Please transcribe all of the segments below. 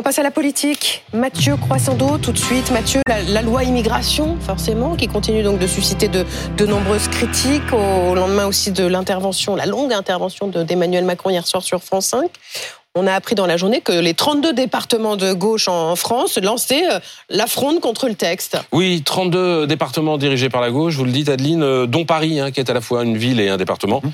On passe à la politique. Mathieu Croissando, tout de suite. Mathieu, la, loi immigration, forcément, qui continue donc de susciter de, de nombreuses critiques au lendemain aussi de l'intervention, la longue intervention d'Emmanuel Macron hier soir sur France 5. On a appris dans la journée que les 32 départements de gauche en France lançaient euh, la fronde contre le texte. Oui, 32 départements dirigés par la gauche, vous le dites Adeline, euh, dont Paris, hein, qui est à la fois une ville et un département. Mmh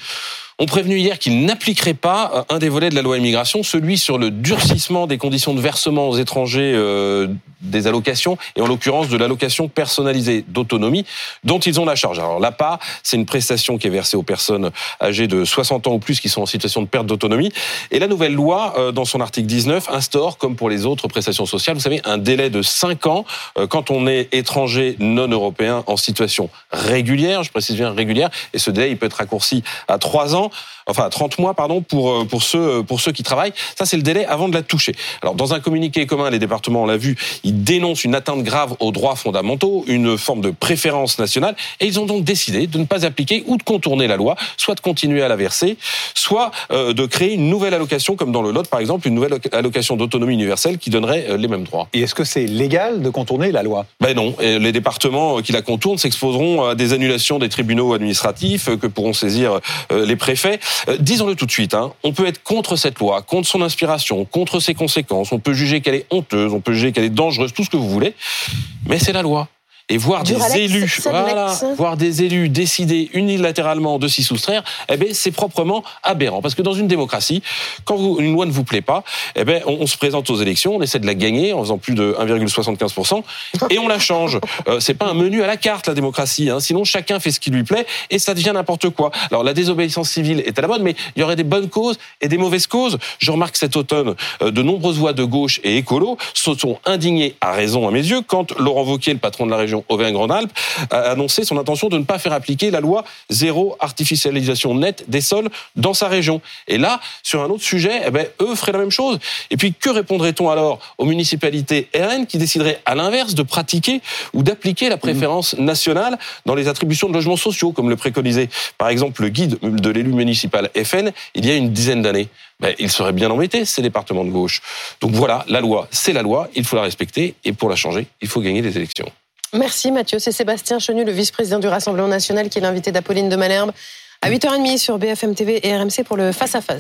ont prévenu hier qu'ils n'appliqueraient pas euh, un des volets de la loi immigration, celui sur le durcissement des conditions de versement aux étrangers euh, des allocations, et en l'occurrence de l'allocation personnalisée d'autonomie dont ils ont la charge. Alors l'APA, c'est une prestation qui est versée aux personnes âgées de 60 ans ou plus qui sont en situation de perte d'autonomie. Et la nouvelle loi, euh, dans son article 19, instaure, comme pour les autres prestations sociales, vous savez, un délai de 5 ans quand on est étranger non européen en situation régulière, je précise bien régulière, et ce délai il peut être raccourci à 3 ans enfin 30 mois pardon pour euh, pour ceux pour ceux qui travaillent. Ça c'est le délai avant de la toucher. Alors dans un communiqué commun, les départements on l'a vu, ils dénoncent une atteinte grave aux droits fondamentaux, une forme de préférence nationale et ils ont donc décidé de ne pas appliquer ou de contourner la loi, soit de continuer à la verser, soit euh, de créer une nouvelle allocation comme dans le Lot par exemple, une nouvelle allocation d'autonomie universelle qui donnerait euh, les mêmes droits. Et est-ce que c'est légal de contourner la loi? Ben non, et les départements qui la contournent s'exposeront à des annulations des tribunaux administratifs que pourront saisir les préfets. Euh, disons-le tout de suite, hein, on peut être contre cette loi, contre son inspiration, contre ses conséquences, on peut juger qu'elle est honteuse, on peut juger qu'elle est dangereuse, tout ce que vous voulez, mais c'est la loi et voir des élus, voilà, voir des élus décider unilatéralement de s'y soustraire, eh ben c'est proprement aberrant. Parce que dans une démocratie, quand une loi ne vous plaît pas, eh ben on, se présente aux élections, on essaie de la gagner en faisant plus de 1,75% et on la change. Euh, c'est pas un menu à la carte la démocratie. Hein. Sinon chacun fait ce qui lui plaît et ça devient n'importe quoi. Alors la désobéissance civile est à la bonne, mais il y aurait des bonnes causes et des mauvaises causes. Je remarque cet automne euh, de nombreuses voix de gauche et écolo se sont indignées à raison à mes yeux quand Laurent Wauquiez, le patron de la région Auvergne-Rhône-Alpes, a annoncé son intention de ne pas faire appliquer la loi zéro artificialisation nette des sols dans sa région. Et là, sur un autre sujet, eh ben, eux feraient la même chose. Et puis, que répondrait-on alors aux municipalités RN qui décideraient à l'inverse de pratiquer ou d'appliquer la préférence nationale dans les attributions de logements sociaux, comme le préconisait par exemple le guide de l'élu municipal FN il y a une dizaine d'années? Ben, ils seraient bien embêtés, ces départements de gauche. Donc voilà, la loi, c'est la loi, il faut la respecter, et pour la changer, il faut gagner des élections. Merci Mathieu. C'est Sébastien Chenu, le vice-président du Rassemblement national, qui est l'invité d'Apolline de Malherbe à 8h30 sur BFM TV et RMC pour le face-à-face.